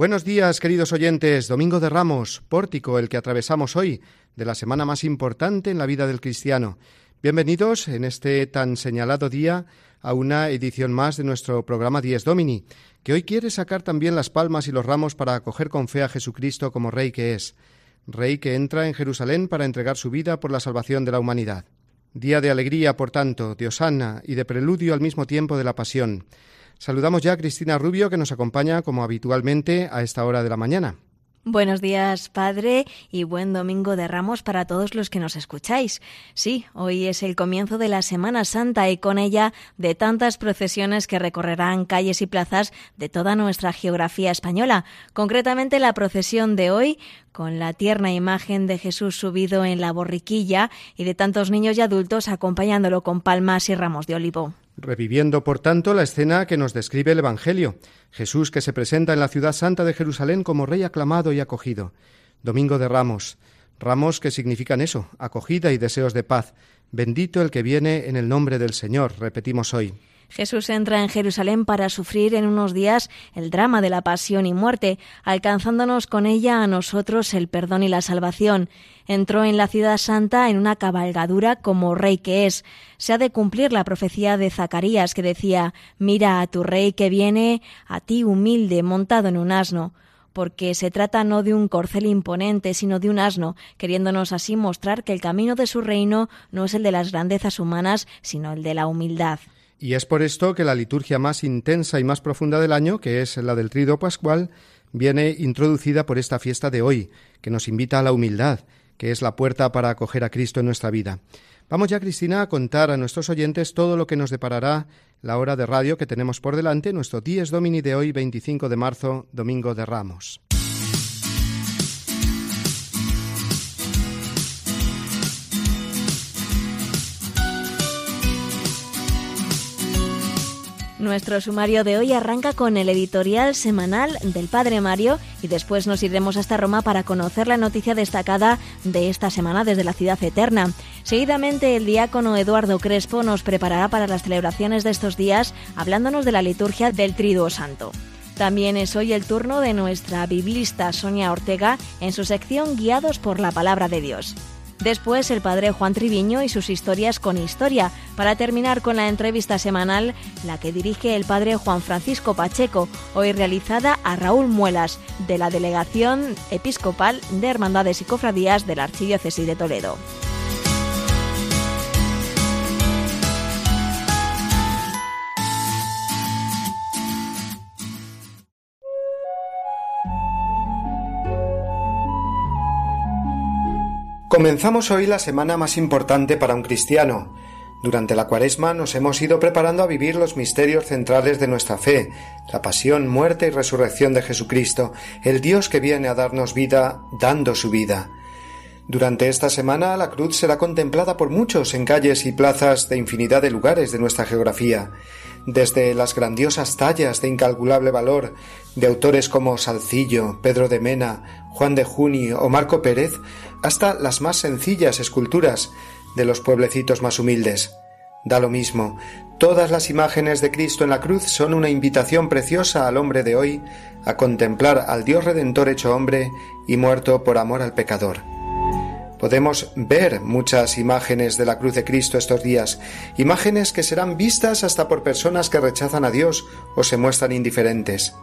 Buenos días, queridos oyentes. Domingo de Ramos, pórtico, el que atravesamos hoy, de la semana más importante en la vida del cristiano. Bienvenidos en este tan señalado día a una edición más de nuestro programa Dies Domini, que hoy quiere sacar también las palmas y los ramos para acoger con fe a Jesucristo como Rey que es, Rey que entra en Jerusalén para entregar su vida por la salvación de la humanidad. Día de alegría, por tanto, de Osana y de preludio al mismo tiempo de la pasión. Saludamos ya a Cristina Rubio, que nos acompaña como habitualmente a esta hora de la mañana. Buenos días, Padre, y buen domingo de Ramos para todos los que nos escucháis. Sí, hoy es el comienzo de la Semana Santa y con ella de tantas procesiones que recorrerán calles y plazas de toda nuestra geografía española. Concretamente la procesión de hoy con la tierna imagen de Jesús subido en la borriquilla y de tantos niños y adultos acompañándolo con palmas y ramos de olivo reviviendo, por tanto, la escena que nos describe el Evangelio, Jesús que se presenta en la ciudad santa de Jerusalén como Rey aclamado y acogido. Domingo de Ramos, ramos que significan eso, acogida y deseos de paz. Bendito el que viene en el nombre del Señor, repetimos hoy. Jesús entra en Jerusalén para sufrir en unos días el drama de la pasión y muerte, alcanzándonos con ella a nosotros el perdón y la salvación. Entró en la ciudad santa en una cabalgadura como rey que es. Se ha de cumplir la profecía de Zacarías que decía Mira a tu rey que viene, a ti humilde, montado en un asno porque se trata no de un corcel imponente, sino de un asno, queriéndonos así mostrar que el camino de su reino no es el de las grandezas humanas, sino el de la humildad. Y es por esto que la liturgia más intensa y más profunda del año, que es la del Trido Pascual, viene introducida por esta fiesta de hoy, que nos invita a la humildad, que es la puerta para acoger a Cristo en nuestra vida. Vamos ya, Cristina, a contar a nuestros oyentes todo lo que nos deparará la hora de radio que tenemos por delante, nuestro Dies Domini de hoy, 25 de marzo, Domingo de Ramos. Nuestro sumario de hoy arranca con el editorial semanal del Padre Mario y después nos iremos hasta Roma para conocer la noticia destacada de esta semana desde la ciudad eterna. Seguidamente el diácono Eduardo Crespo nos preparará para las celebraciones de estos días hablándonos de la liturgia del Triduo Santo. También es hoy el turno de nuestra biblista Sonia Ortega en su sección Guiados por la Palabra de Dios. Después el padre Juan Triviño y sus historias con historia, para terminar con la entrevista semanal, la que dirige el padre Juan Francisco Pacheco, hoy realizada a Raúl Muelas, de la Delegación Episcopal de Hermandades y Cofradías de la Archidiócesis de Toledo. Comenzamos hoy la semana más importante para un cristiano. Durante la cuaresma nos hemos ido preparando a vivir los misterios centrales de nuestra fe, la pasión, muerte y resurrección de Jesucristo, el Dios que viene a darnos vida dando su vida. Durante esta semana la cruz será contemplada por muchos en calles y plazas de infinidad de lugares de nuestra geografía, desde las grandiosas tallas de incalculable valor de autores como Salcillo, Pedro de Mena, Juan de Juni o Marco Pérez, hasta las más sencillas esculturas de los pueblecitos más humildes. Da lo mismo, todas las imágenes de Cristo en la cruz son una invitación preciosa al hombre de hoy a contemplar al Dios Redentor hecho hombre y muerto por amor al pecador. Podemos ver muchas imágenes de la cruz de Cristo estos días, imágenes que serán vistas hasta por personas que rechazan a Dios o se muestran indiferentes.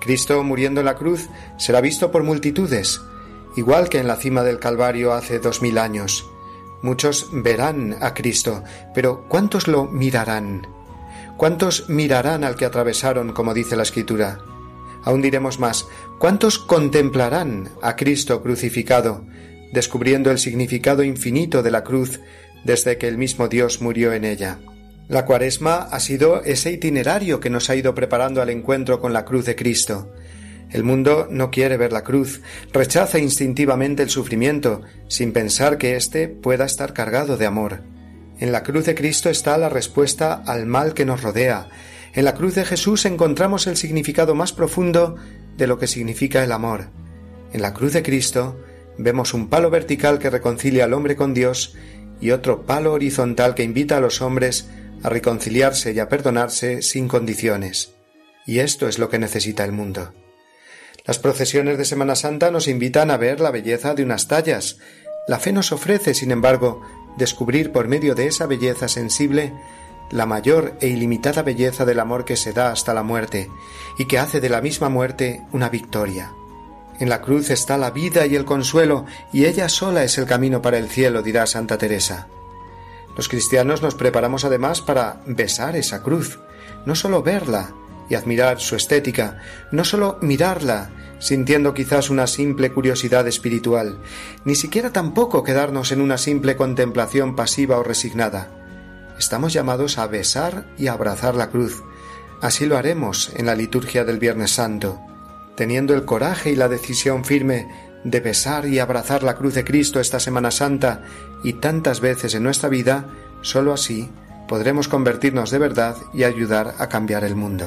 Cristo muriendo en la cruz será visto por multitudes, igual que en la cima del Calvario hace dos mil años. Muchos verán a Cristo, pero ¿cuántos lo mirarán? ¿Cuántos mirarán al que atravesaron, como dice la Escritura? Aún diremos más, ¿cuántos contemplarán a Cristo crucificado, descubriendo el significado infinito de la cruz desde que el mismo Dios murió en ella. La cuaresma ha sido ese itinerario que nos ha ido preparando al encuentro con la cruz de Cristo. El mundo no quiere ver la cruz, rechaza instintivamente el sufrimiento, sin pensar que éste pueda estar cargado de amor. En la cruz de Cristo está la respuesta al mal que nos rodea. En la cruz de Jesús encontramos el significado más profundo de lo que significa el amor. En la cruz de Cristo vemos un palo vertical que reconcilia al hombre con Dios y otro palo horizontal que invita a los hombres a reconciliarse y a perdonarse sin condiciones. Y esto es lo que necesita el mundo. Las procesiones de Semana Santa nos invitan a ver la belleza de unas tallas. La fe nos ofrece, sin embargo, descubrir por medio de esa belleza sensible la mayor e ilimitada belleza del amor que se da hasta la muerte y que hace de la misma muerte una victoria. En la cruz está la vida y el consuelo, y ella sola es el camino para el cielo, dirá Santa Teresa. Los cristianos nos preparamos además para besar esa cruz, no sólo verla, y admirar su estética, no sólo mirarla, sintiendo quizás una simple curiosidad espiritual, ni siquiera tampoco quedarnos en una simple contemplación pasiva o resignada. Estamos llamados a besar y abrazar la cruz. Así lo haremos en la liturgia del Viernes Santo, teniendo el coraje y la decisión firme de besar y abrazar la cruz de Cristo esta Semana Santa y tantas veces en nuestra vida, sólo así podremos convertirnos de verdad y ayudar a cambiar el mundo.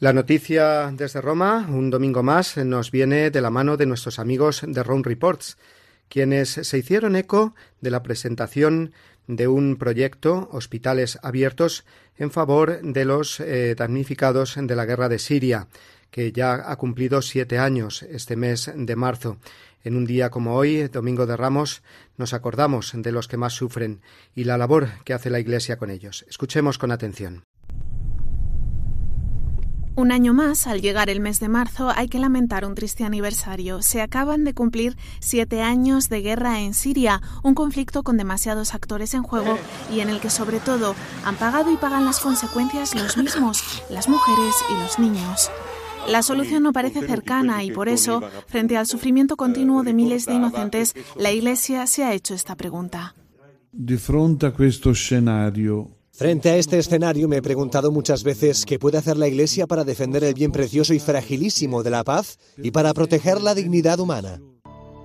La noticia desde Roma, un domingo más, nos viene de la mano de nuestros amigos de Rome Reports, quienes se hicieron eco de la presentación de un proyecto Hospitales Abiertos en favor de los eh, damnificados de la guerra de Siria, que ya ha cumplido siete años este mes de marzo. En un día como hoy, Domingo de Ramos, nos acordamos de los que más sufren y la labor que hace la Iglesia con ellos. Escuchemos con atención. Un año más, al llegar el mes de marzo, hay que lamentar un triste aniversario. Se acaban de cumplir siete años de guerra en Siria, un conflicto con demasiados actores en juego y en el que sobre todo han pagado y pagan las consecuencias los mismos, las mujeres y los niños. La solución no parece cercana y por eso, frente al sufrimiento continuo de miles de inocentes, la Iglesia se ha hecho esta pregunta. Di fronte a questo scenario Frente a este escenario me he preguntado muchas veces qué puede hacer la Iglesia para defender el bien precioso y fragilísimo de la paz y para proteger la dignidad humana.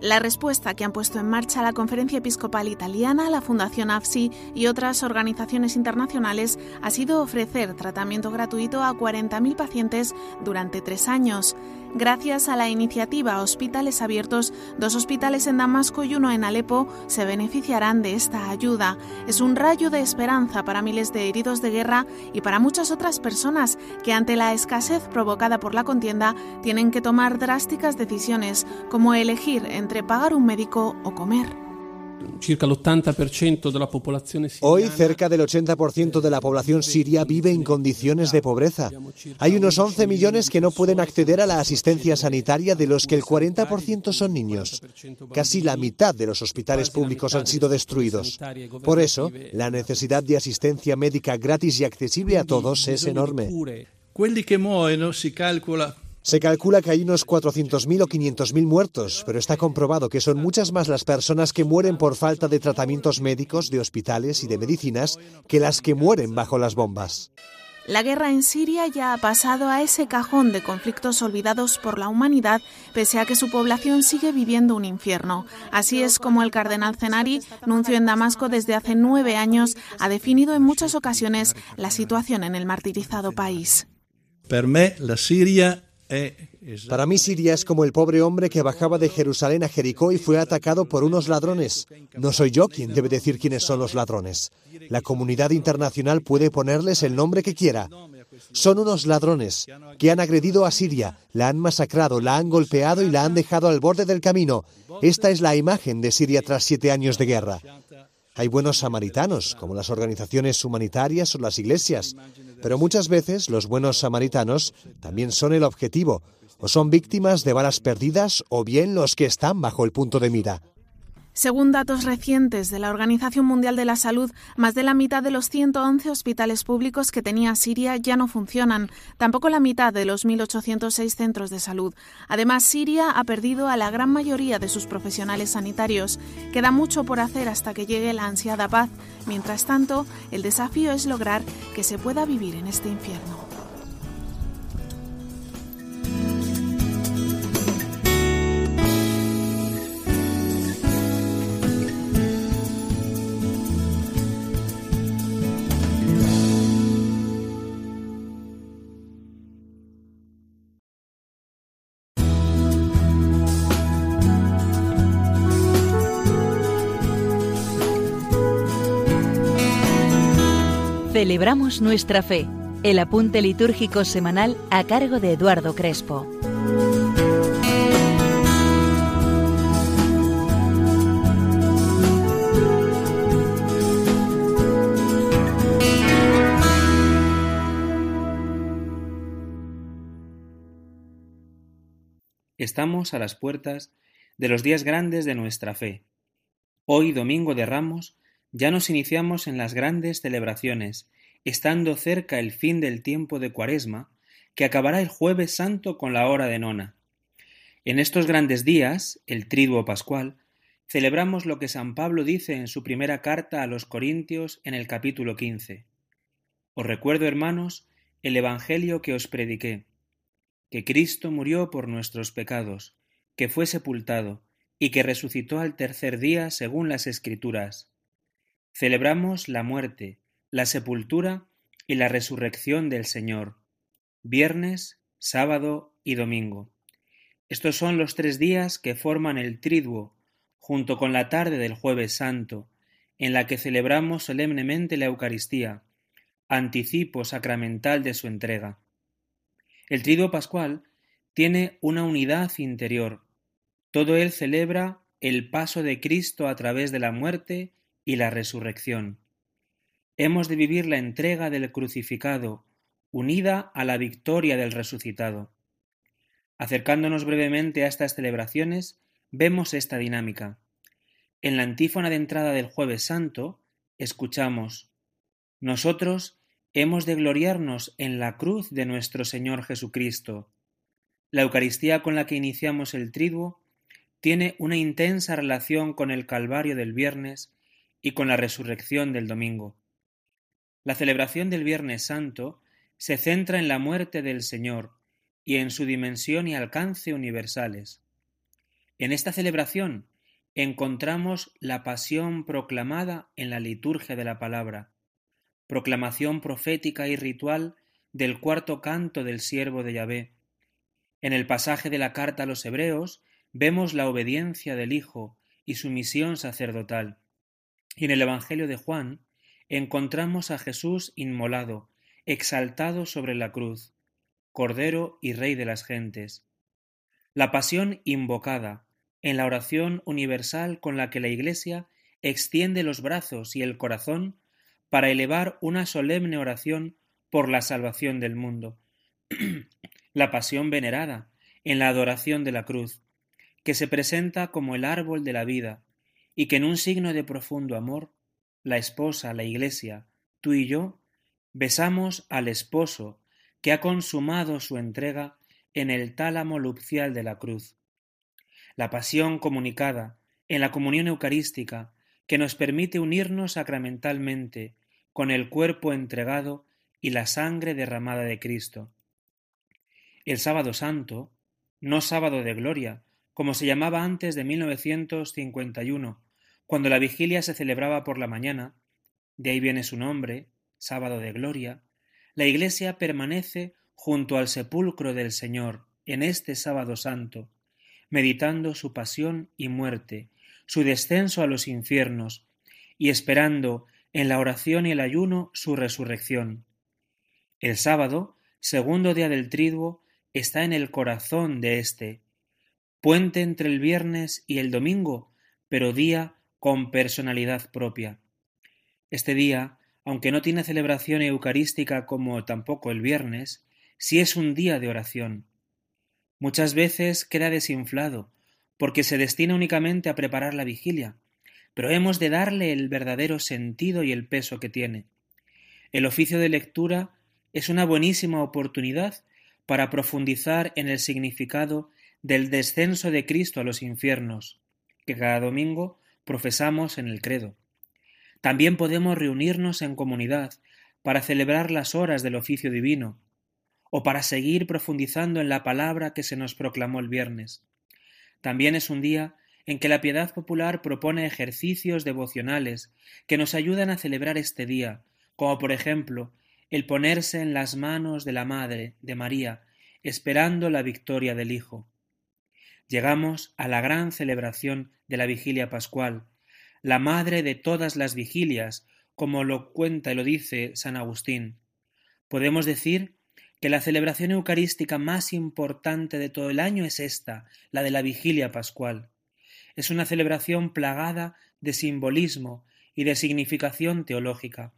La respuesta que han puesto en marcha la Conferencia Episcopal Italiana, la Fundación AFSI y otras organizaciones internacionales ha sido ofrecer tratamiento gratuito a 40.000 pacientes durante tres años. Gracias a la iniciativa Hospitales Abiertos, dos hospitales en Damasco y uno en Alepo se beneficiarán de esta ayuda. Es un rayo de esperanza para miles de heridos de guerra y para muchas otras personas que ante la escasez provocada por la contienda tienen que tomar drásticas decisiones como elegir entre pagar un médico o comer. Hoy cerca del 80% de la población siria vive en condiciones de pobreza. Hay unos 11 millones que no pueden acceder a la asistencia sanitaria, de los que el 40% son niños. Casi la mitad de los hospitales públicos han sido destruidos. Por eso, la necesidad de asistencia médica gratis y accesible a todos es enorme. Se calcula que hay unos 400.000 o 500.000 muertos, pero está comprobado que son muchas más las personas que mueren por falta de tratamientos médicos, de hospitales y de medicinas que las que mueren bajo las bombas. La guerra en Siria ya ha pasado a ese cajón de conflictos olvidados por la humanidad, pese a que su población sigue viviendo un infierno. Así es como el cardenal Zenari, nuncio en Damasco desde hace nueve años, ha definido en muchas ocasiones la situación en el martirizado país. Para mí, la Siria Para mí Siria es como el pobre hombre que bajaba de Jerusalén a Jericó y fue atacado por unos ladrones. No soy yo quien debe decir quiénes son los ladrones. La comunidad internacional puede ponerles el nombre que quiera. Son unos ladrones que han agredido a Siria, la han masacrado, la han golpeado y la han dejado al borde del camino. Esta es la imagen de Siria tras siete años de guerra. Hay buenos samaritanos, como las organizaciones humanitarias o las iglesias, pero muchas veces los buenos samaritanos también son el objetivo, o son víctimas de balas perdidas o bien los que están bajo el punto de mira. Según datos recientes de la Organización Mundial de la Salud, más de la mitad de los 111 hospitales públicos que tenía Siria ya no funcionan, tampoco la mitad de los 1.806 centros de salud. Además, Siria ha perdido a la gran mayoría de sus profesionales sanitarios. Queda mucho por hacer hasta que llegue la ansiada paz. Mientras tanto, el desafío es lograr que se pueda vivir en este infierno. Celebramos nuestra fe, el apunte litúrgico semanal a cargo de Eduardo Crespo. Estamos a las puertas de los días grandes de nuestra fe. Hoy, Domingo de Ramos, ya nos iniciamos en las grandes celebraciones, estando cerca el fin del tiempo de Cuaresma, que acabará el jueves santo con la hora de nona. En estos grandes días, el triduo pascual, celebramos lo que San Pablo dice en su primera carta a los Corintios en el capítulo quince. Os recuerdo, hermanos, el Evangelio que os prediqué, que Cristo murió por nuestros pecados, que fue sepultado, y que resucitó al tercer día según las Escrituras, Celebramos la muerte, la sepultura y la resurrección del Señor, viernes, sábado y domingo. Estos son los tres días que forman el triduo, junto con la tarde del jueves santo, en la que celebramos solemnemente la Eucaristía, anticipo sacramental de su entrega. El triduo pascual tiene una unidad interior. Todo él celebra el paso de Cristo a través de la muerte y la resurrección. Hemos de vivir la entrega del crucificado, unida a la victoria del resucitado. Acercándonos brevemente a estas celebraciones, vemos esta dinámica. En la antífona de entrada del jueves santo, escuchamos, Nosotros hemos de gloriarnos en la cruz de nuestro Señor Jesucristo. La Eucaristía con la que iniciamos el triduo tiene una intensa relación con el Calvario del viernes y con la resurrección del domingo. La celebración del Viernes Santo se centra en la muerte del Señor y en su dimensión y alcance universales. En esta celebración encontramos la pasión proclamada en la liturgia de la palabra, proclamación profética y ritual del cuarto canto del siervo de Yahvé. En el pasaje de la carta a los Hebreos vemos la obediencia del Hijo y su misión sacerdotal. Y en el Evangelio de Juan encontramos a Jesús inmolado, exaltado sobre la cruz, Cordero y Rey de las gentes. La pasión invocada en la oración universal con la que la Iglesia extiende los brazos y el corazón para elevar una solemne oración por la salvación del mundo. la pasión venerada en la adoración de la cruz, que se presenta como el árbol de la vida, y que en un signo de profundo amor, la esposa, la Iglesia, tú y yo, besamos al esposo que ha consumado su entrega en el tálamo nupcial de la cruz. La pasión comunicada en la comunión eucarística que nos permite unirnos sacramentalmente con el cuerpo entregado y la sangre derramada de Cristo. El sábado santo, no sábado de gloria, como se llamaba antes de 1951, cuando la vigilia se celebraba por la mañana, de ahí viene su nombre, sábado de gloria, la iglesia permanece junto al sepulcro del Señor, en este sábado santo, meditando su pasión y muerte, su descenso a los infiernos, y esperando en la oración y el ayuno su resurrección. El sábado, segundo día del triduo, está en el corazón de éste, puente entre el viernes y el domingo, pero día con personalidad propia. Este día, aunque no tiene celebración eucarística como tampoco el viernes, sí es un día de oración. Muchas veces queda desinflado, porque se destina únicamente a preparar la vigilia, pero hemos de darle el verdadero sentido y el peso que tiene. El oficio de lectura es una buenísima oportunidad para profundizar en el significado del descenso de Cristo a los infiernos, que cada domingo profesamos en el credo. También podemos reunirnos en comunidad para celebrar las horas del oficio divino, o para seguir profundizando en la palabra que se nos proclamó el viernes. También es un día en que la piedad popular propone ejercicios devocionales que nos ayudan a celebrar este día, como por ejemplo el ponerse en las manos de la Madre, de María, esperando la victoria del Hijo. Llegamos a la gran celebración de la vigilia pascual, la madre de todas las vigilias, como lo cuenta y lo dice San Agustín. Podemos decir que la celebración eucarística más importante de todo el año es esta, la de la vigilia pascual. Es una celebración plagada de simbolismo y de significación teológica.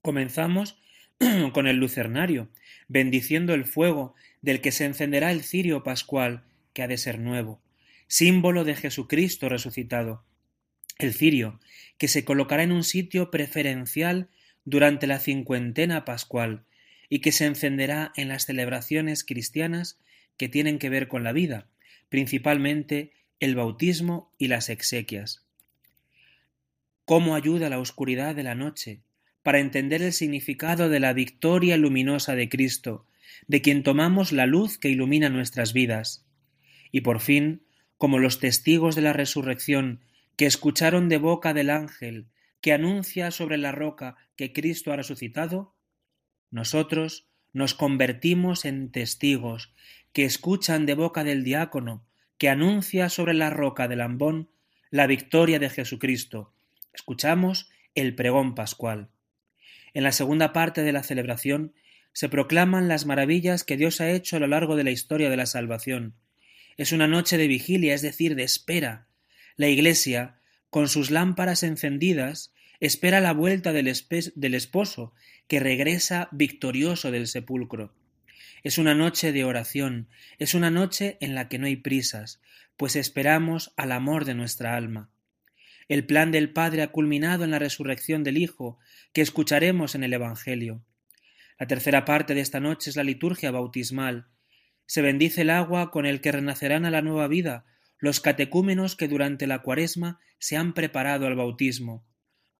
Comenzamos con el lucernario, bendiciendo el fuego del que se encenderá el cirio pascual, que ha de ser nuevo, símbolo de Jesucristo resucitado. El cirio, que se colocará en un sitio preferencial durante la cincuentena pascual y que se encenderá en las celebraciones cristianas que tienen que ver con la vida, principalmente el bautismo y las exequias. ¿Cómo ayuda la oscuridad de la noche para entender el significado de la victoria luminosa de Cristo, de quien tomamos la luz que ilumina nuestras vidas. Y por fin, como los testigos de la resurrección que escucharon de boca del ángel que anuncia sobre la roca que Cristo ha resucitado, nosotros nos convertimos en testigos que escuchan de boca del diácono que anuncia sobre la roca del ambón la victoria de Jesucristo. Escuchamos el pregón pascual. En la segunda parte de la celebración se proclaman las maravillas que Dios ha hecho a lo largo de la historia de la salvación. Es una noche de vigilia, es decir, de espera. La Iglesia, con sus lámparas encendidas, espera la vuelta del, del esposo, que regresa victorioso del sepulcro. Es una noche de oración, es una noche en la que no hay prisas, pues esperamos al amor de nuestra alma. El plan del Padre ha culminado en la resurrección del Hijo, que escucharemos en el Evangelio. La tercera parte de esta noche es la liturgia bautismal. Se bendice el agua con el que renacerán a la nueva vida los catecúmenos que durante la cuaresma se han preparado al bautismo.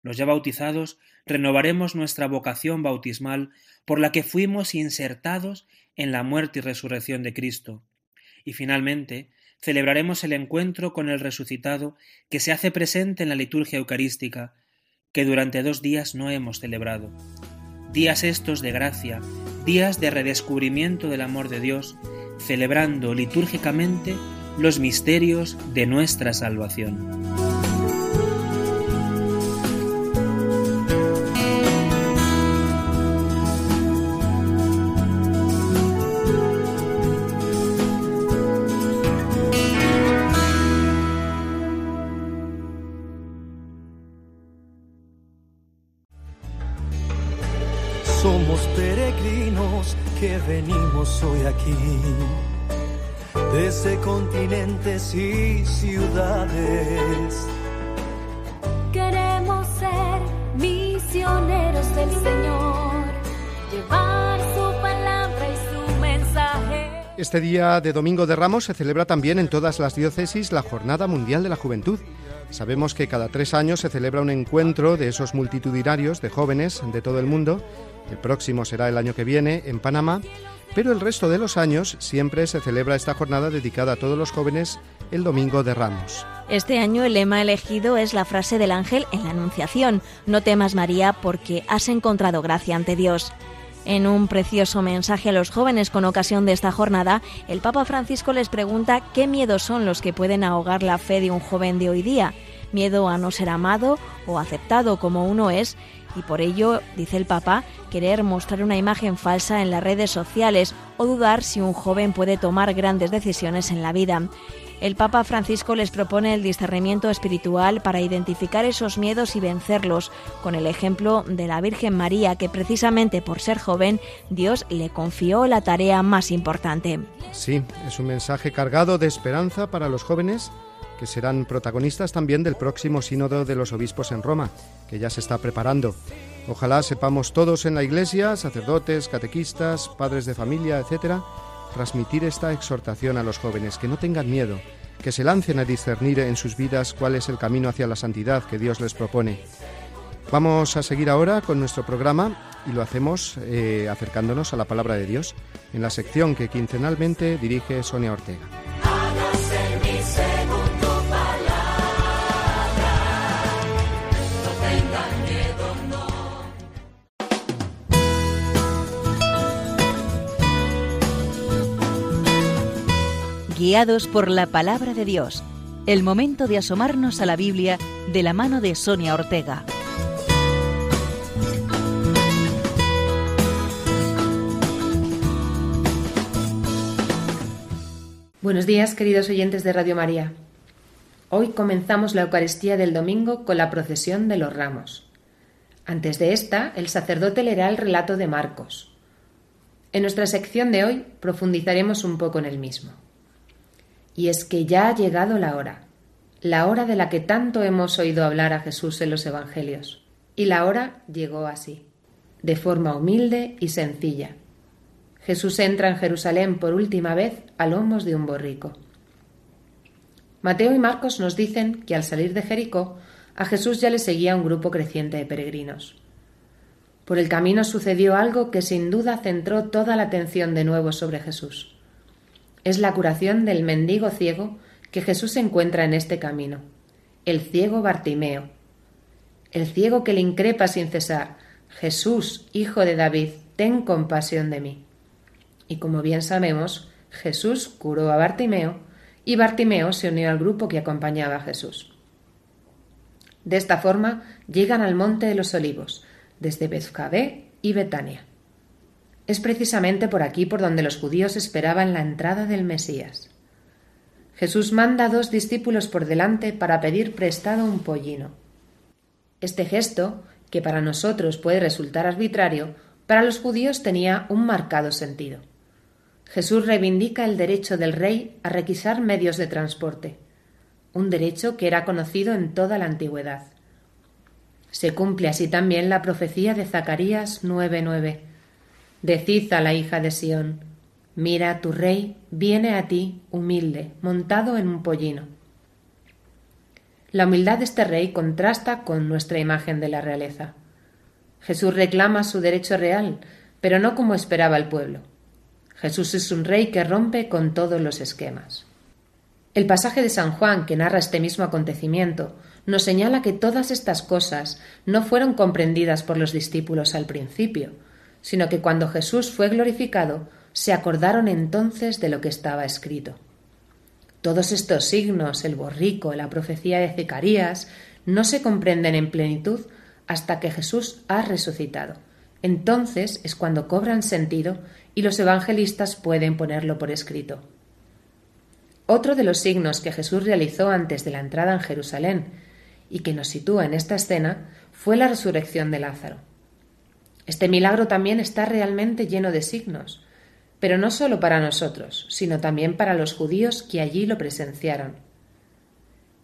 Los ya bautizados renovaremos nuestra vocación bautismal por la que fuimos insertados en la muerte y resurrección de Cristo. Y finalmente, celebraremos el encuentro con el resucitado que se hace presente en la liturgia eucarística, que durante dos días no hemos celebrado. Días estos de gracia, días de redescubrimiento del amor de Dios, celebrando litúrgicamente los misterios de nuestra salvación. Continentes y ciudades. Queremos ser misioneros del Señor, llevar su palabra y su mensaje. Este día de Domingo de Ramos se celebra también en todas las diócesis la Jornada Mundial de la Juventud. Sabemos que cada tres años se celebra un encuentro de esos multitudinarios de jóvenes de todo el mundo el próximo será el año que viene en Panamá, pero el resto de los años siempre se celebra esta jornada dedicada a todos los jóvenes el Domingo de Ramos. Este año el lema elegido es la frase del ángel en la Anunciación, No temas María porque has encontrado gracia ante Dios. En un precioso mensaje a los jóvenes con ocasión de esta jornada, el Papa Francisco les pregunta qué miedos son los que pueden ahogar la fe de un joven de hoy día. Miedo a no ser amado o aceptado como uno es, y por ello, dice el Papa, querer mostrar una imagen falsa en las redes sociales o dudar si un joven puede tomar grandes decisiones en la vida. El Papa Francisco les propone el discernimiento espiritual para identificar esos miedos y vencerlos, con el ejemplo de la Virgen María, que precisamente por ser joven, Dios le confió la tarea más importante. Sí, es un mensaje cargado de esperanza para los jóvenes que serán protagonistas también del próximo sínodo de los obispos en Roma, que ya se está preparando. Ojalá sepamos todos en la Iglesia, sacerdotes, catequistas, padres de familia, etcétera, transmitir esta exhortación a los jóvenes, que no tengan miedo, que se lancen a discernir en sus vidas cuál es el camino hacia la santidad que Dios les propone. Vamos a seguir ahora con nuestro programa y lo hacemos eh, acercándonos a la palabra de Dios en la sección que quincenalmente dirige Sonia Ortega. Guiados por la palabra de Dios. El momento de asomarnos a la Biblia de la mano de Sonia Ortega. Buenos días, queridos oyentes de Radio María. Hoy comenzamos la Eucaristía del domingo con la procesión de los ramos. Antes de esta, el sacerdote leerá el relato de Marcos. En nuestra sección de hoy profundizaremos un poco en el mismo. Y es que ya ha llegado la hora, la hora de la que tanto hemos oído hablar a Jesús en los Evangelios. Y la hora llegó así, de forma humilde y sencilla. Jesús entra en Jerusalén por última vez a lomos de un borrico. Mateo y Marcos nos dicen que al salir de Jericó, a Jesús ya le seguía un grupo creciente de peregrinos. Por el camino sucedió algo que sin duda centró toda la atención de nuevo sobre Jesús es la curación del mendigo ciego que Jesús encuentra en este camino, el ciego Bartimeo, el ciego que le increpa sin cesar, Jesús, hijo de David, ten compasión de mí. Y como bien sabemos, Jesús curó a Bartimeo y Bartimeo se unió al grupo que acompañaba a Jesús. De esta forma llegan al monte de los olivos, desde Bezcabé y Betania. Es precisamente por aquí por donde los judíos esperaban la entrada del Mesías. Jesús manda a dos discípulos por delante para pedir prestado un pollino. Este gesto, que para nosotros puede resultar arbitrario, para los judíos tenía un marcado sentido. Jesús reivindica el derecho del rey a requisar medios de transporte, un derecho que era conocido en toda la antigüedad. Se cumple así también la profecía de Zacarías 9:9. Decid a la hija de Sión, mira, tu rey viene a ti humilde, montado en un pollino. La humildad de este rey contrasta con nuestra imagen de la realeza. Jesús reclama su derecho real, pero no como esperaba el pueblo. Jesús es un rey que rompe con todos los esquemas. El pasaje de San Juan que narra este mismo acontecimiento nos señala que todas estas cosas no fueron comprendidas por los discípulos al principio, sino que cuando Jesús fue glorificado, se acordaron entonces de lo que estaba escrito. Todos estos signos, el borrico, la profecía de Zacarías, no se comprenden en plenitud hasta que Jesús ha resucitado. Entonces es cuando cobran sentido y los evangelistas pueden ponerlo por escrito. Otro de los signos que Jesús realizó antes de la entrada en Jerusalén y que nos sitúa en esta escena fue la resurrección de Lázaro. Este milagro también está realmente lleno de signos, pero no solo para nosotros, sino también para los judíos que allí lo presenciaron.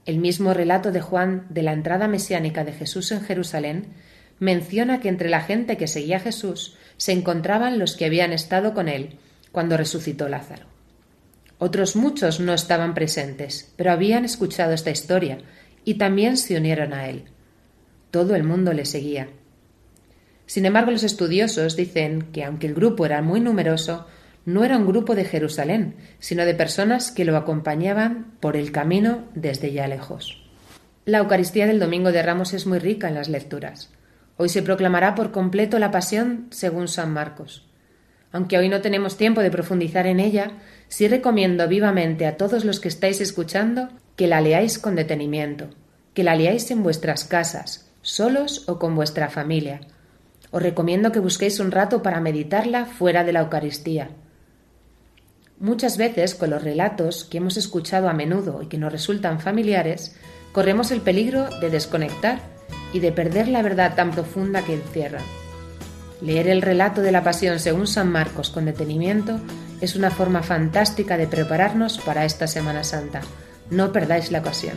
El mismo relato de Juan de la entrada mesiánica de Jesús en Jerusalén menciona que entre la gente que seguía a Jesús se encontraban los que habían estado con él cuando resucitó Lázaro. Otros muchos no estaban presentes, pero habían escuchado esta historia y también se unieron a él. Todo el mundo le seguía. Sin embargo, los estudiosos dicen que aunque el grupo era muy numeroso, no era un grupo de Jerusalén, sino de personas que lo acompañaban por el camino desde ya lejos. La Eucaristía del Domingo de Ramos es muy rica en las lecturas. Hoy se proclamará por completo la pasión según San Marcos. Aunque hoy no tenemos tiempo de profundizar en ella, sí recomiendo vivamente a todos los que estáis escuchando que la leáis con detenimiento, que la leáis en vuestras casas, solos o con vuestra familia. Os recomiendo que busquéis un rato para meditarla fuera de la Eucaristía. Muchas veces, con los relatos que hemos escuchado a menudo y que nos resultan familiares, corremos el peligro de desconectar y de perder la verdad tan profunda que encierran. Leer el relato de la Pasión según San Marcos con detenimiento es una forma fantástica de prepararnos para esta Semana Santa. No perdáis la ocasión.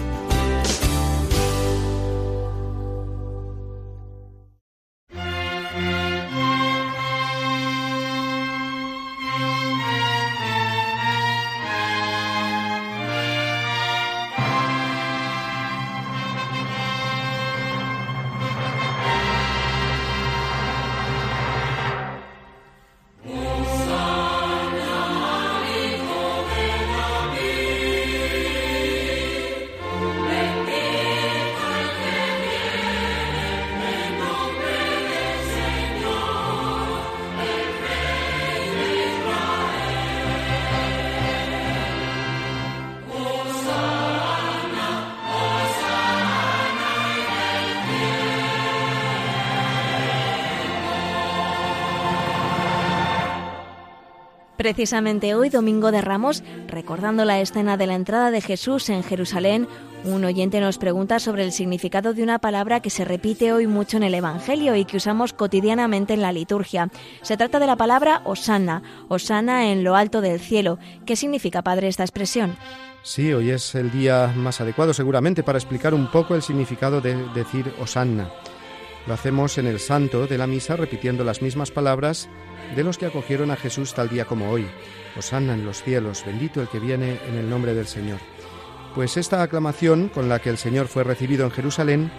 Precisamente hoy, Domingo de Ramos, recordando la escena de la entrada de Jesús en Jerusalén, un oyente nos pregunta sobre el significado de una palabra que se repite hoy mucho en el Evangelio y que usamos cotidianamente en la liturgia. Se trata de la palabra Osana, Osana en lo alto del cielo. ¿Qué significa, Padre, esta expresión? Sí, hoy es el día más adecuado seguramente para explicar un poco el significado de decir Osanna. Lo hacemos en el santo de la misa repitiendo las mismas palabras de los que acogieron a Jesús tal día como hoy. Osanna en los cielos, bendito el que viene en el nombre del Señor. Pues esta aclamación con la que el Señor fue recibido en Jerusalén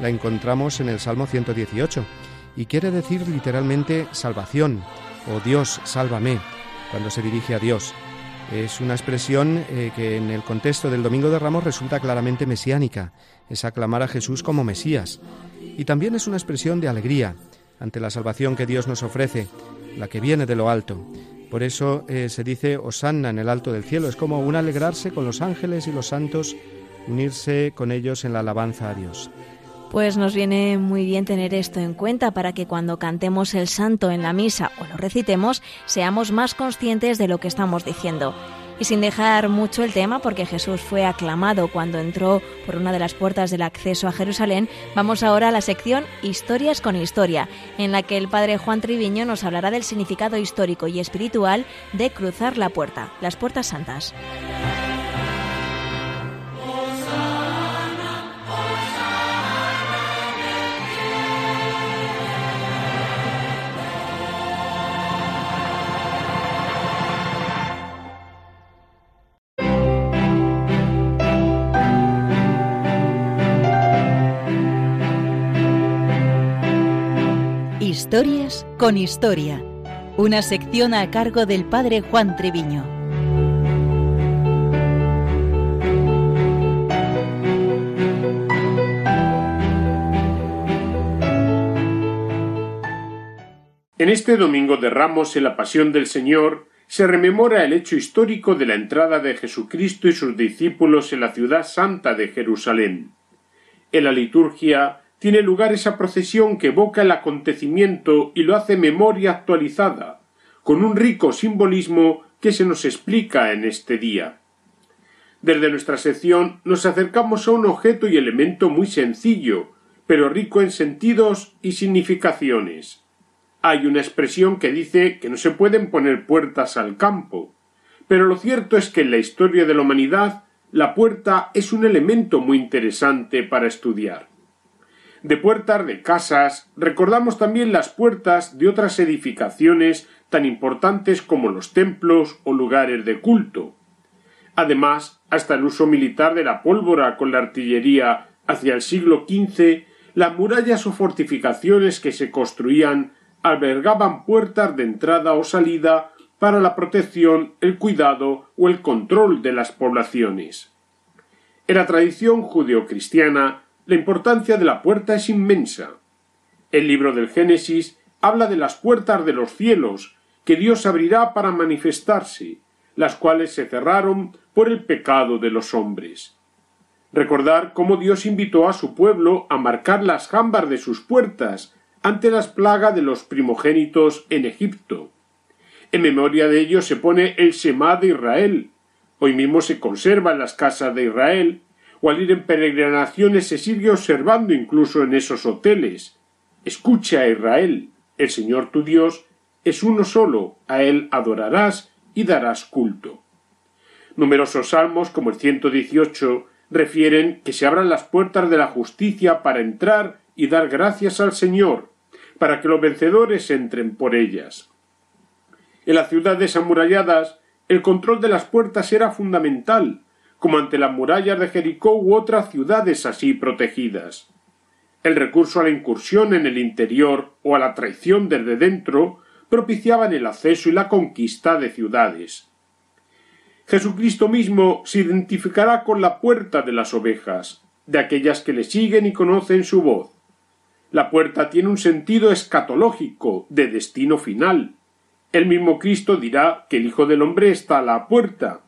la encontramos en el Salmo 118 y quiere decir literalmente salvación o Dios, sálvame, cuando se dirige a Dios. Es una expresión eh, que en el contexto del Domingo de Ramos resulta claramente mesiánica, es aclamar a Jesús como Mesías. Y también es una expresión de alegría ante la salvación que Dios nos ofrece, la que viene de lo alto. Por eso eh, se dice Osanna en el alto del cielo. Es como un alegrarse con los ángeles y los santos, unirse con ellos en la alabanza a Dios. Pues nos viene muy bien tener esto en cuenta para que cuando cantemos el santo en la misa o lo recitemos, seamos más conscientes de lo que estamos diciendo. Y sin dejar mucho el tema, porque Jesús fue aclamado cuando entró por una de las puertas del acceso a Jerusalén, vamos ahora a la sección Historias con Historia, en la que el padre Juan Triviño nos hablará del significado histórico y espiritual de cruzar la puerta, las puertas santas. Historias con Historia, una sección a cargo del padre Juan Treviño. En este domingo de Ramos en la Pasión del Señor se rememora el hecho histórico de la entrada de Jesucristo y sus discípulos en la ciudad santa de Jerusalén. En la liturgia tiene lugar esa procesión que evoca el acontecimiento y lo hace memoria actualizada, con un rico simbolismo que se nos explica en este día. Desde nuestra sección nos acercamos a un objeto y elemento muy sencillo, pero rico en sentidos y significaciones. Hay una expresión que dice que no se pueden poner puertas al campo, pero lo cierto es que en la historia de la humanidad la puerta es un elemento muy interesante para estudiar. De puertas de casas recordamos también las puertas de otras edificaciones tan importantes como los templos o lugares de culto. Además, hasta el uso militar de la pólvora con la artillería hacia el siglo XV, las murallas o fortificaciones que se construían albergaban puertas de entrada o salida para la protección, el cuidado o el control de las poblaciones. En la tradición judeocristiana, la importancia de la puerta es inmensa. El libro del Génesis habla de las puertas de los cielos que Dios abrirá para manifestarse, las cuales se cerraron por el pecado de los hombres. Recordar cómo Dios invitó a su pueblo a marcar las jambas de sus puertas ante las plagas de los primogénitos en Egipto. En memoria de ello se pone el Shema de Israel. Hoy mismo se conserva en las casas de Israel, o al ir en peregrinaciones se sigue observando incluso en esos hoteles. Escucha Israel, el Señor tu Dios es uno solo, a él adorarás y darás culto. Numerosos salmos, como el 118, refieren que se abran las puertas de la justicia para entrar y dar gracias al Señor, para que los vencedores entren por ellas. En las ciudades amuralladas, el control de las puertas era fundamental, como ante las murallas de Jericó u otras ciudades así protegidas. El recurso a la incursión en el interior o a la traición desde dentro propiciaban el acceso y la conquista de ciudades. Jesucristo mismo se identificará con la puerta de las ovejas, de aquellas que le siguen y conocen su voz. La puerta tiene un sentido escatológico, de destino final. El mismo Cristo dirá que el Hijo del Hombre está a la puerta,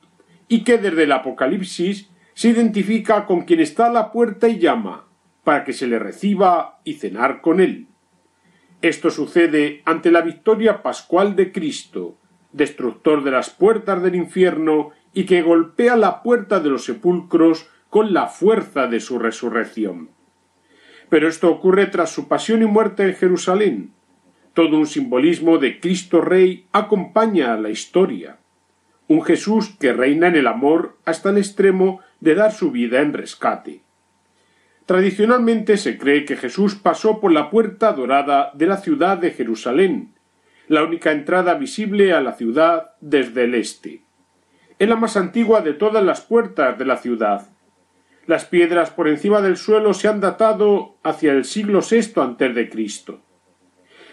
y que desde el Apocalipsis se identifica con quien está a la puerta y llama, para que se le reciba y cenar con él. Esto sucede ante la victoria pascual de Cristo, destructor de las puertas del infierno y que golpea la puerta de los sepulcros con la fuerza de su resurrección. Pero esto ocurre tras su pasión y muerte en Jerusalén. Todo un simbolismo de Cristo Rey acompaña a la historia. Un Jesús que reina en el amor hasta el extremo de dar su vida en rescate. Tradicionalmente se cree que Jesús pasó por la puerta dorada de la ciudad de Jerusalén, la única entrada visible a la ciudad desde el este. Es la más antigua de todas las puertas de la ciudad, las piedras por encima del suelo se han datado hacia el siglo VI Cristo.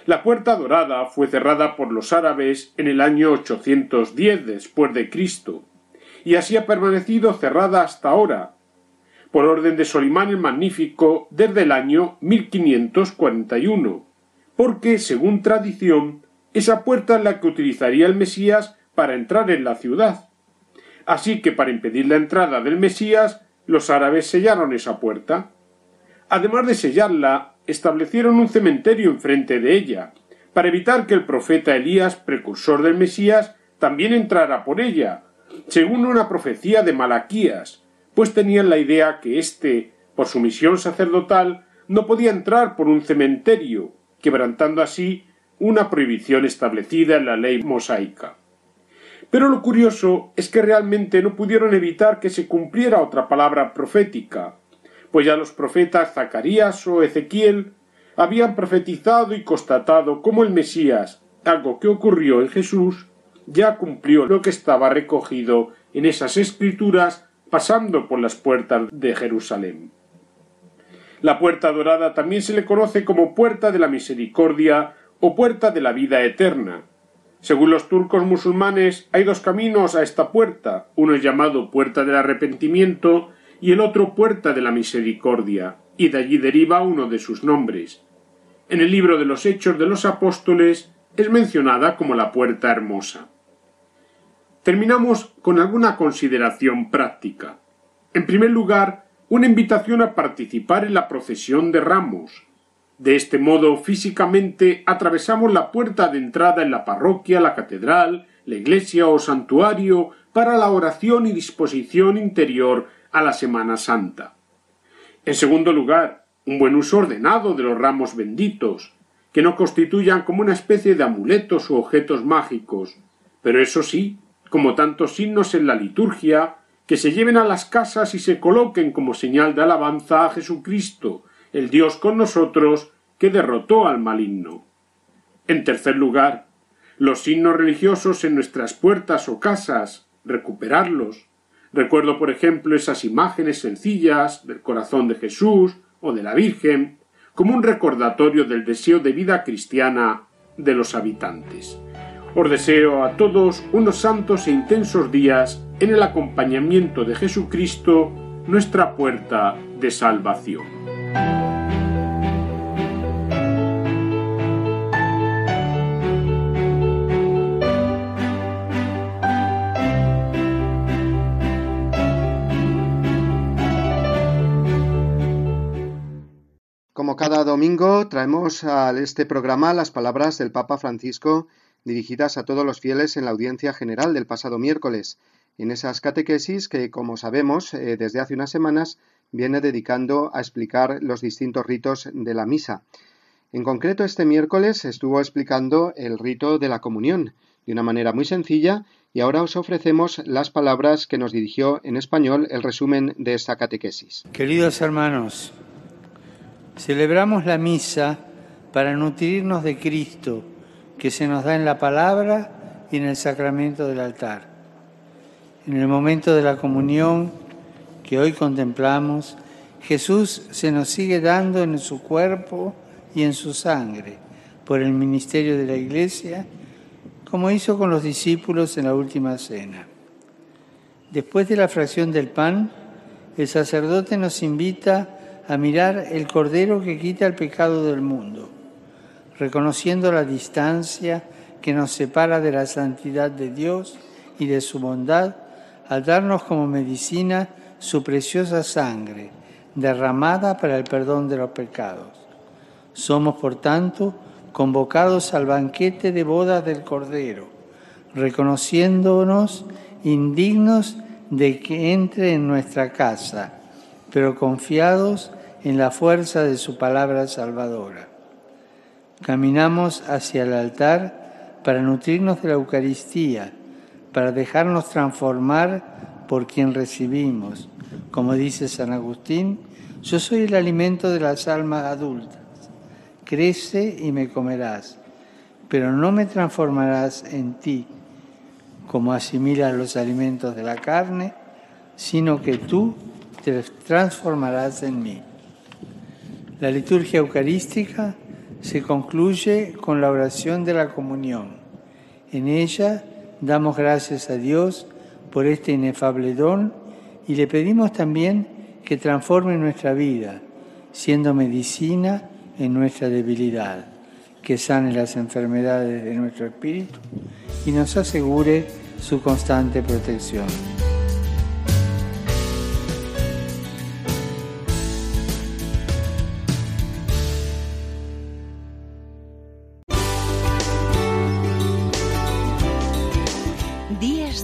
La puerta dorada fue cerrada por los árabes en el año 810 después de Cristo, y así ha permanecido cerrada hasta ahora, por orden de Solimán el Magnífico desde el año 1541, porque, según tradición, esa puerta es la que utilizaría el Mesías para entrar en la ciudad. Así que para impedir la entrada del Mesías los árabes sellaron esa puerta. Además de sellarla, establecieron un cementerio enfrente de ella, para evitar que el profeta Elías, precursor del Mesías, también entrara por ella, según una profecía de Malaquías, pues tenían la idea que éste, por su misión sacerdotal, no podía entrar por un cementerio, quebrantando así una prohibición establecida en la ley mosaica. Pero lo curioso es que realmente no pudieron evitar que se cumpliera otra palabra profética, pues ya los profetas Zacarías o Ezequiel habían profetizado y constatado cómo el Mesías, algo que ocurrió en Jesús, ya cumplió lo que estaba recogido en esas escrituras pasando por las puertas de Jerusalén. La puerta dorada también se le conoce como puerta de la misericordia o puerta de la vida eterna, según los turcos musulmanes, hay dos caminos a esta puerta, uno es llamado puerta del arrepentimiento y el otro puerta de la misericordia, y de allí deriva uno de sus nombres. En el libro de los Hechos de los Apóstoles es mencionada como la puerta hermosa. Terminamos con alguna consideración práctica. En primer lugar, una invitación a participar en la procesión de ramos, de este modo, físicamente atravesamos la puerta de entrada en la parroquia, la catedral, la iglesia o santuario para la oración y disposición interior a la Semana Santa. En segundo lugar, un buen uso ordenado de los ramos benditos, que no constituyan como una especie de amuletos u objetos mágicos, pero eso sí, como tantos signos en la liturgia, que se lleven a las casas y se coloquen como señal de alabanza a Jesucristo, el Dios con nosotros que derrotó al maligno. En tercer lugar, los signos religiosos en nuestras puertas o casas, recuperarlos. Recuerdo, por ejemplo, esas imágenes sencillas del corazón de Jesús o de la Virgen, como un recordatorio del deseo de vida cristiana de los habitantes. Os deseo a todos unos santos e intensos días en el acompañamiento de Jesucristo, nuestra puerta de salvación. Domingo traemos a este programa las palabras del Papa Francisco dirigidas a todos los fieles en la audiencia general del pasado miércoles, en esas catequesis que, como sabemos, eh, desde hace unas semanas viene dedicando a explicar los distintos ritos de la misa. En concreto, este miércoles estuvo explicando el rito de la comunión de una manera muy sencilla y ahora os ofrecemos las palabras que nos dirigió en español el resumen de esta catequesis. Queridos hermanos, celebramos la misa para nutrirnos de Cristo que se nos da en la palabra y en el sacramento del altar. En el momento de la comunión que hoy contemplamos, Jesús se nos sigue dando en su cuerpo y en su sangre por el ministerio de la Iglesia, como hizo con los discípulos en la última cena. Después de la fracción del pan, el sacerdote nos invita a mirar el cordero que quita el pecado del mundo reconociendo la distancia que nos separa de la santidad de Dios y de su bondad, al darnos como medicina su preciosa sangre, derramada para el perdón de los pecados. Somos, por tanto, convocados al banquete de bodas del Cordero, reconociéndonos indignos de que entre en nuestra casa, pero confiados en la fuerza de su palabra salvadora. Caminamos hacia el altar para nutrirnos de la Eucaristía, para dejarnos transformar por quien recibimos. Como dice San Agustín, yo soy el alimento de las almas adultas. Crece y me comerás, pero no me transformarás en ti como asimilas los alimentos de la carne, sino que tú te transformarás en mí. La liturgia eucarística se concluye con la oración de la comunión. En ella damos gracias a Dios por este inefable don y le pedimos también que transforme nuestra vida, siendo medicina en nuestra debilidad, que sane las enfermedades de nuestro espíritu y nos asegure su constante protección.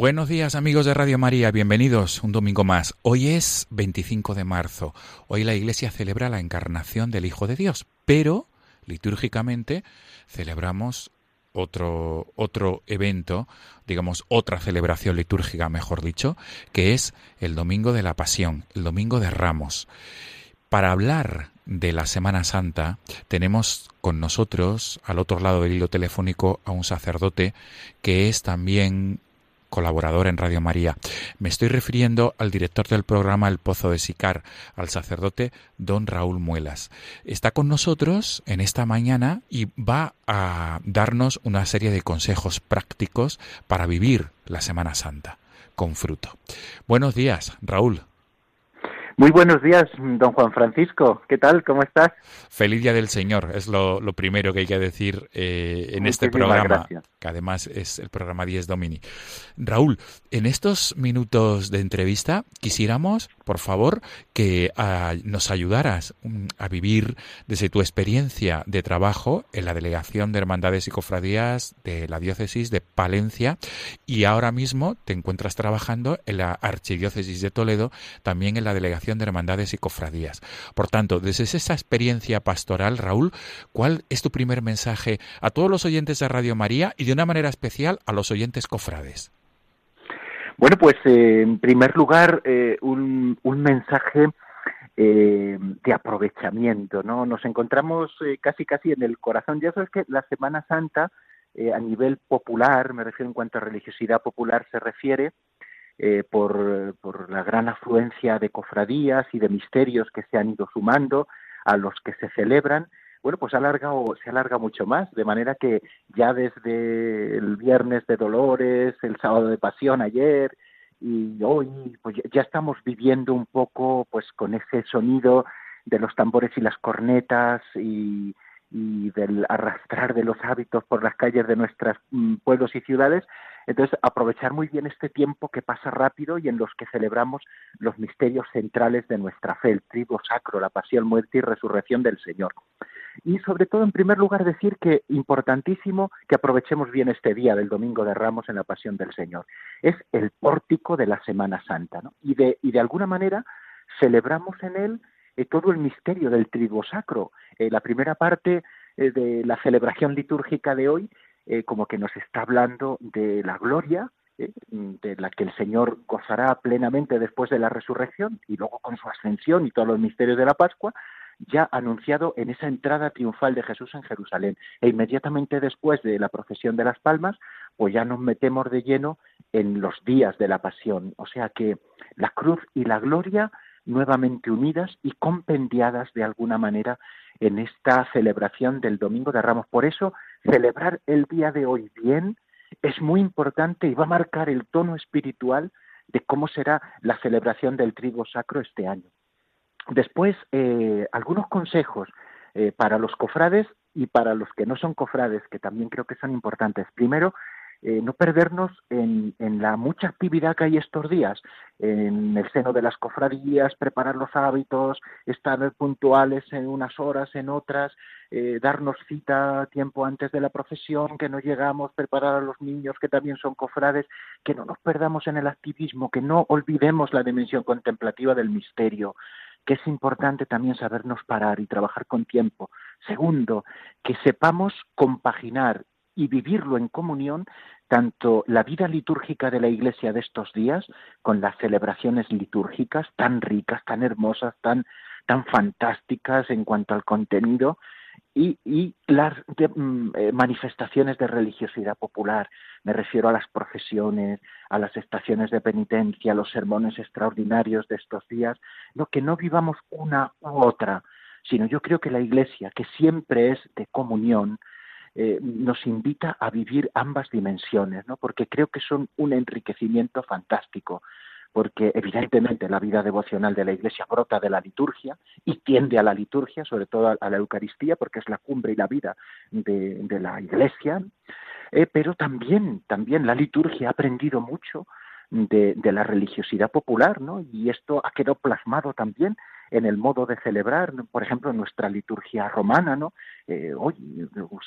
Buenos días amigos de Radio María, bienvenidos un domingo más. Hoy es 25 de marzo. Hoy la Iglesia celebra la encarnación del Hijo de Dios, pero litúrgicamente celebramos otro, otro evento, digamos otra celebración litúrgica, mejor dicho, que es el Domingo de la Pasión, el Domingo de Ramos. Para hablar de la Semana Santa tenemos con nosotros, al otro lado del hilo telefónico, a un sacerdote que es también colaborador en Radio María. Me estoy refiriendo al director del programa El Pozo de Sicar, al sacerdote don Raúl Muelas. Está con nosotros en esta mañana y va a darnos una serie de consejos prácticos para vivir la Semana Santa con fruto. Buenos días, Raúl. Muy buenos días, don Juan Francisco. ¿Qué tal? ¿Cómo estás? Feliz Día del Señor, es lo, primero que hay que decir eh, en este programa, que además es el programa 10 Domini. Raúl, en estos minutos de entrevista quisiéramos, por favor, que ah, nos ayudaras mm, a vivir desde tu experiencia de trabajo en la Delegación de Hermandades y Cofradías de la Diócesis de Palencia y ahora mismo te encuentras trabajando en la Archidiócesis de Toledo, también en la Delegación de Hermandades y Cofradías. Por tanto, desde esa experiencia pastoral, Raúl, ¿cuál es tu primer mensaje a todos los oyentes de Radio María y de una manera especial a los oyentes cofrades? Bueno, pues eh, en primer lugar, eh, un, mensaje eh, de aprovechamiento, ¿no? Nos encontramos casi casi en el corazón. Ya sabes que la Semana Santa, a nivel popular, me refiero en cuanto a religiosidad popular se refiere, eh, por, la gran afluencia de cofradías y de misterios que se han ido sumando a los que se celebran, bueno, pues alarga, se alarga mucho más, de manera que ya desde el viernes de Dolores, el sábado de Pasión ayer y hoy, pues ya estamos viviendo un poco pues con ese sonido de los tambores y las cornetas y, y del arrastrar de los hábitos por las calles de nuestros mm, pueblos y ciudades. Entonces, aprovechar muy bien este tiempo que pasa rápido y en los que celebramos los misterios centrales de nuestra fe, el trigo sacro, la pasión, muerte y resurrección del Señor. Y sobre todo, en primer lugar, decir que importantísimo que aprovechemos bien este día del Domingo de Ramos en la Pasión del Señor. Es el pórtico de la Semana Santa, ¿no? Y de, y de alguna manera celebramos en él eh, todo el misterio del trigo sacro. Eh, la primera parte eh, de la celebración litúrgica de hoy, como que nos está hablando de la gloria, de la que el Señor gozará plenamente después de la resurrección y luego con su ascensión y todos los misterios de la Pascua, ya anunciado en esa entrada triunfal de Jesús en Jerusalén. E inmediatamente después de la procesión de las palmas, pues ya nos metemos de lleno en los días de la pasión. O sea que la cruz y la gloria nuevamente unidas y compendiadas de alguna manera en esta celebración del Domingo de Ramos. Por eso, celebrar el día de hoy bien es muy importante y va a marcar el tono espiritual de cómo será la celebración del trigo sacro este año. Después, eh, algunos consejos eh, para los cofrades y para los que no son cofrades, que también creo que son importantes. Primero, eh, no perdernos en, la mucha actividad que hay estos días, en el seno de las cofradías, preparar los hábitos, estar puntuales en unas horas, en otras, eh, darnos cita tiempo antes de la procesión, que no llegamos, preparar a los niños que también son cofrades, que no nos perdamos en el activismo, que no olvidemos la dimensión contemplativa del misterio, que es importante también sabernos parar y trabajar con tiempo. Segundo, que sepamos compaginar y vivirlo en comunión tanto la vida litúrgica de la Iglesia de estos días, con las celebraciones litúrgicas tan ricas, tan hermosas, tan, tan fantásticas en cuanto al contenido, y, las mm, eh, manifestaciones de religiosidad popular. Me refiero a las procesiones, a las estaciones de penitencia, a los sermones extraordinarios de estos días. No, que no vivamos una u otra, sino yo creo que la Iglesia, que siempre es de comunión, eh, nos invita a vivir ambas dimensiones, ¿no? porque creo que son un enriquecimiento fantástico, porque evidentemente la vida devocional de la Iglesia brota de la liturgia y tiende a la liturgia, sobre todo a, la Eucaristía, porque es la cumbre y la vida de, la Iglesia, eh, pero también, también la liturgia ha aprendido mucho de, de, la religiosidad popular, ¿no? Y esto ha quedado plasmado también en el modo de celebrar, por ejemplo, nuestra liturgia romana, ¿no? Eh, hoy,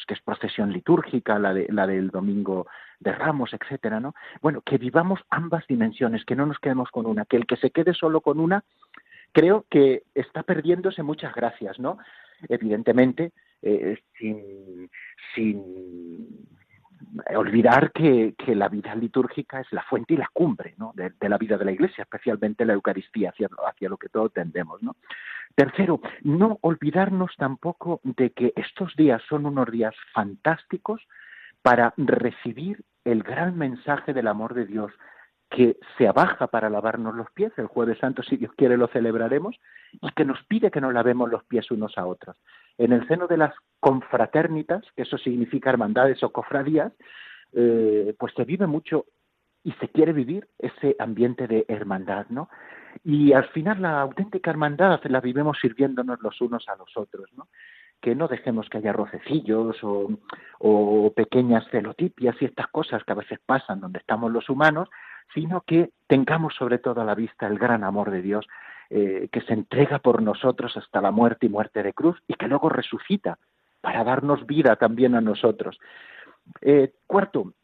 que es procesión litúrgica, la, de, la del domingo de Ramos, etcétera, ¿no? Bueno, que vivamos ambas dimensiones, que no nos quedemos con una, que el que se quede solo con una, creo que está perdiéndose muchas gracias, ¿no? Evidentemente, eh, sin, sin olvidar que, que, la vida litúrgica es la fuente y la cumbre ¿no? de, la vida de la Iglesia, especialmente la Eucaristía, hacia, hacia lo que todos tendemos. ¿no? Tercero, no olvidarnos tampoco de que estos días son unos días fantásticos para recibir el gran mensaje del amor de Dios que se abaja para lavarnos los pies, el jueves santo si Dios quiere lo celebraremos, y que nos pide que nos lavemos los pies unos a otros. En el seno de las confraternitas, que eso significa hermandades o cofradías, eh, pues se vive mucho y se quiere vivir ese ambiente de hermandad, ¿no? Y al final la auténtica hermandad la vivimos sirviéndonos los unos a los otros, ¿no? que no dejemos que haya rocecillos o, o, pequeñas celotipias y estas cosas que a veces pasan donde estamos los humanos, sino que tengamos sobre todo a la vista el gran amor de Dios eh, que se entrega por nosotros hasta la muerte y muerte de cruz y que luego resucita para darnos vida también a nosotros. Eh, cuarto,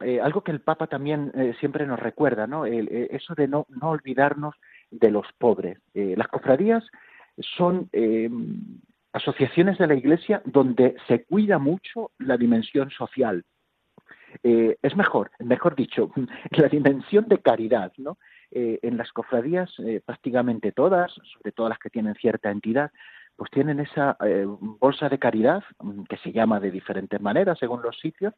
eh, algo que el Papa también siempre nos recuerda, ¿no? eso de no, no olvidarnos de los pobres. las cofradías son asociaciones de la Iglesia donde se cuida mucho la dimensión social. Es mejor, mejor dicho, la dimensión de caridad, ¿no? Eh, en las cofradías, eh, prácticamente todas, sobre todo las que tienen cierta entidad, pues tienen esa bolsa de caridad, mm, que se llama de diferentes maneras según los sitios,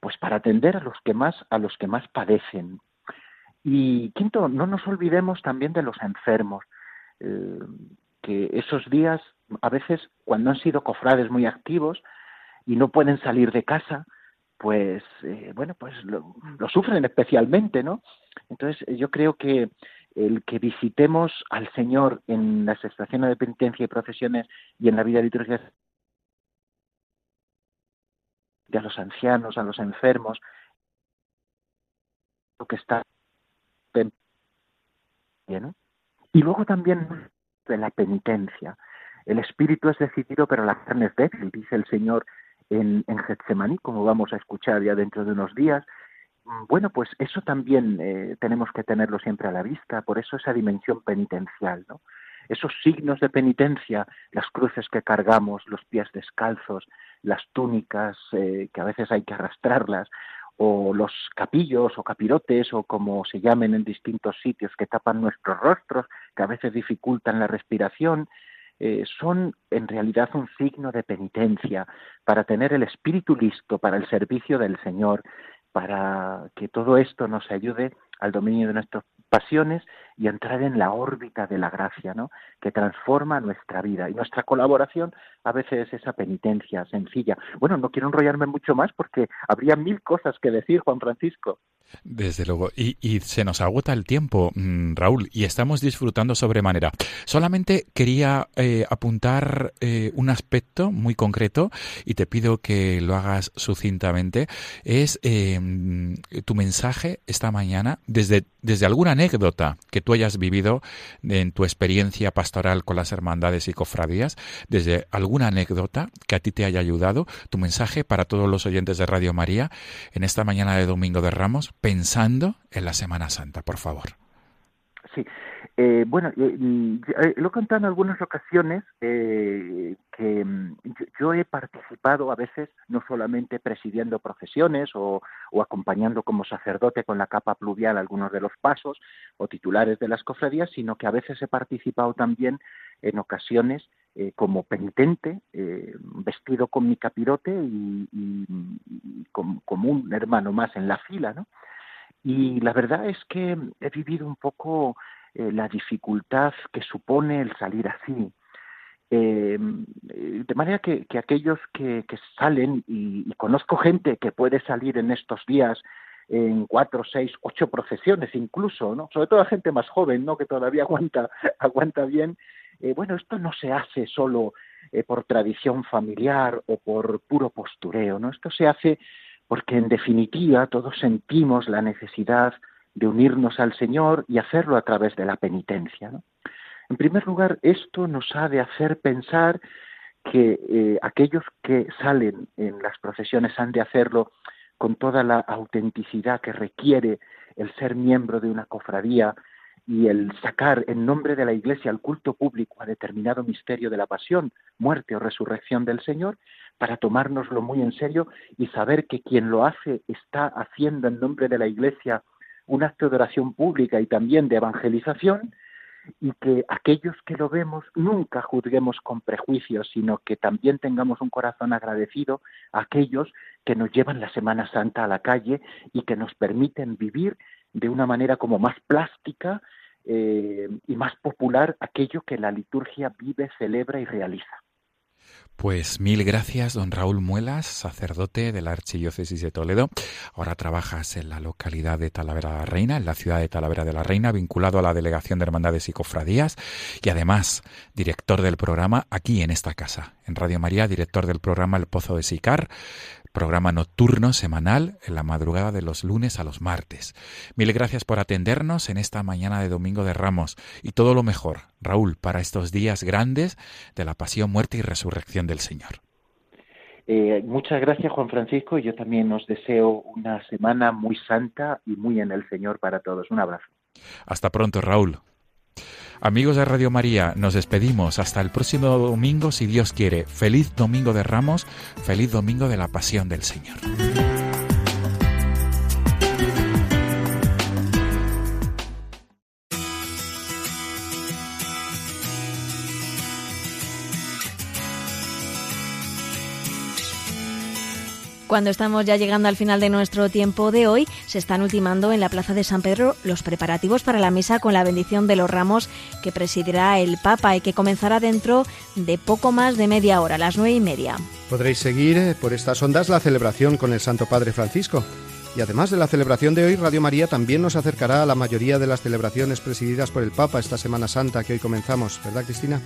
pues para atender a los que más, a los que más padecen. Y quinto, no nos olvidemos también de los enfermos, que esos días, a veces, cuando han sido cofrades muy activos y no pueden salir de casa, pues eh, bueno, pues lo, sufren especialmente, ¿no? Entonces yo creo que el que visitemos al Señor en las estaciones de penitencia y procesiones y en la vida litúrgica de a los ancianos, a los enfermos, lo que está ¿no? Y luego también de la penitencia. El espíritu es decidido, pero la carne es débil, dice el Señor en, en Getsemaní, como vamos a escuchar ya dentro de unos días. Mm, bueno, pues eso también eh, tenemos que tenerlo siempre a la vista, por eso esa dimensión penitencial, ¿no? Esos signos de penitencia, las cruces que cargamos, los pies descalzos, las túnicas eh, que a veces hay que arrastrarlas, o los capillos o capirotes o como se llamen en distintos sitios que tapan nuestros rostros, que a veces dificultan la respiración, eh, son en realidad un signo de penitencia para tener el espíritu listo para el servicio del Señor, para que todo esto nos ayude al dominio de nuestras pasiones y entrar en la órbita de la gracia, ¿no? Que transforma nuestra vida y nuestra colaboración a veces es esa penitencia sencilla. Bueno, no quiero enrollarme mucho más porque habría mil cosas que decir, Juan Francisco. Desde luego. Y, se nos agota el tiempo, mm, Raúl, y estamos disfrutando sobremanera. Solamente quería eh, apuntar eh, un aspecto muy concreto y te pido que lo hagas sucintamente. Es em, tu mensaje esta mañana desde, desde alguna anécdota que tú hayas vivido en tu experiencia pastoral con las hermandades y cofradías, desde alguna anécdota que a ti te haya ayudado, tu mensaje para todos los oyentes de Radio María en esta mañana de Domingo de Ramos pensando en la Semana Santa, por favor. Sí, eh, bueno, eh, eh, lo he contado en algunas ocasiones que mm, yo, he participado a veces no solamente presidiendo procesiones o, acompañando como sacerdote con la capa pluvial algunos de los pasos o titulares de las cofradías, sino que a veces he participado también en ocasiones como penitente, vestido con mi capirote y, como un hermano más en la fila, ¿no? Y la verdad es que he vivido un poco eh, la dificultad que supone el salir así. Em, eh, de manera que, aquellos que, salen, y, conozco gente que puede salir en estos días en cuatro, seis, ocho procesiones incluso, ¿no? Sobre todo gente más joven, ¿no? Que todavía aguanta, aguanta bien. Eh, bueno, esto no se hace solo por tradición familiar o por puro postureo, ¿no? Esto se hace porque en definitiva todos sentimos la necesidad de unirnos al Señor y hacerlo a través de la penitencia. En primer lugar, esto nos ha de hacer pensar que eh, aquellos que salen en las procesiones han de hacerlo con toda la autenticidad que requiere el ser miembro de una cofradía y el sacar en nombre de la Iglesia al culto público a determinado misterio de la pasión, muerte o resurrección del Señor, para tomárnoslo muy en serio y saber que quien lo hace está haciendo en nombre de la Iglesia un acto de oración pública y también de evangelización, y que aquellos que lo vemos nunca juzguemos con prejuicios, sino que también tengamos un corazón agradecido a aquellos que nos llevan la Semana Santa a la calle y que nos permiten vivir de una manera como más plástica eh, y más popular aquello que la liturgia vive, celebra y realiza. Pues mil gracias, don Raúl Muelas, sacerdote de la Archidiócesis de Toledo. Ahora trabajas en la localidad de Talavera de la Reina, en la ciudad de Talavera de la Reina, vinculado a la Delegación de Hermandades y Cofradías y además director del programa aquí en esta casa, en Radio María, director del programa El Pozo de Sicar, programa nocturno semanal en la madrugada de los lunes a los martes. Mil gracias por atendernos en esta mañana de Domingo de Ramos y todo lo mejor, Raúl, para estos días grandes de la pasión, muerte y resurrección del Señor. Eh, muchas gracias, Juan Francisco. Yo también os deseo una semana muy santa y muy en el Señor para todos. Un abrazo. Hasta pronto, Raúl. Amigos de Radio María, nos despedimos hasta el próximo domingo si Dios quiere. Feliz Domingo de Ramos, feliz Domingo de la Pasión del Señor. Cuando estamos ya llegando al final de nuestro tiempo de hoy, se están ultimando en la Plaza de San Pedro los preparativos para la misa con la bendición de los ramos que presidirá el Papa y que comenzará dentro de poco más de media hora, las nueve y media. Podréis seguir eh, por estas ondas la celebración con el Santo Padre Francisco. Y además de la celebración de hoy, Radio María también nos acercará a la mayoría de las celebraciones presididas por el Papa esta Semana Santa que hoy comenzamos, ¿verdad Cristina?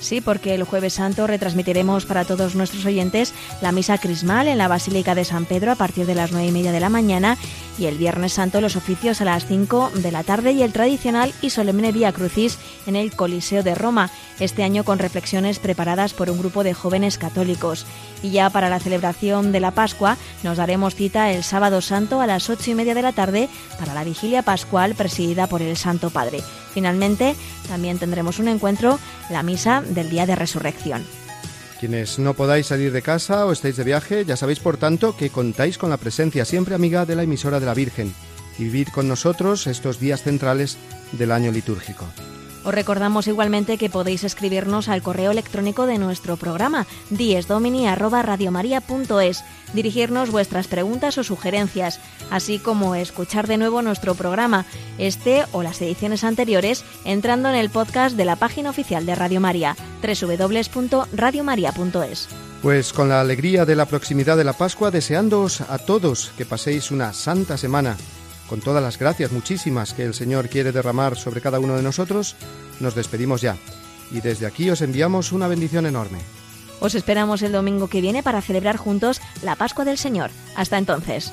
Sí, porque el jueves santo retransmitiremos para todos nuestros oyentes la misa crismal en la Basílica de San Pedro a partir de las nueve y media de la mañana y el viernes santo los oficios a las 5 de la tarde y el tradicional y solemne Vía Crucis en el Coliseo de Roma, este año con reflexiones preparadas por un grupo de jóvenes católicos. Y ya para la celebración de la Pascua nos daremos cita el sábado santo a las ocho y media de la tarde para la vigilia pascual presidida por el Santo Padre. Finalmente, también tendremos un encuentro, la misa del día de resurrección. Quienes no podáis salir de casa o estéis de viaje, ya sabéis por tanto que contáis con la presencia siempre amiga de la emisora de la Virgen y vivir con nosotros estos días centrales del año litúrgico. Os recordamos igualmente que podéis escribirnos al correo electrónico de nuestro programa diesdomini@radiomaria.es, dirigirnos vuestras preguntas o sugerencias, así como escuchar de nuevo nuestro programa, este o las ediciones anteriores, entrando en el podcast de la página oficial de Radio María, www.radiomaria.es. Pues con la alegría de la proximidad de la Pascua, deseándoos a todos que paséis una santa semana con todas las gracias muchísimas que el Señor quiere derramar sobre cada uno de nosotros, nos despedimos ya. Y desde aquí os enviamos una bendición enorme. Os esperamos el domingo que viene para celebrar juntos la Pascua del Señor. Hasta entonces.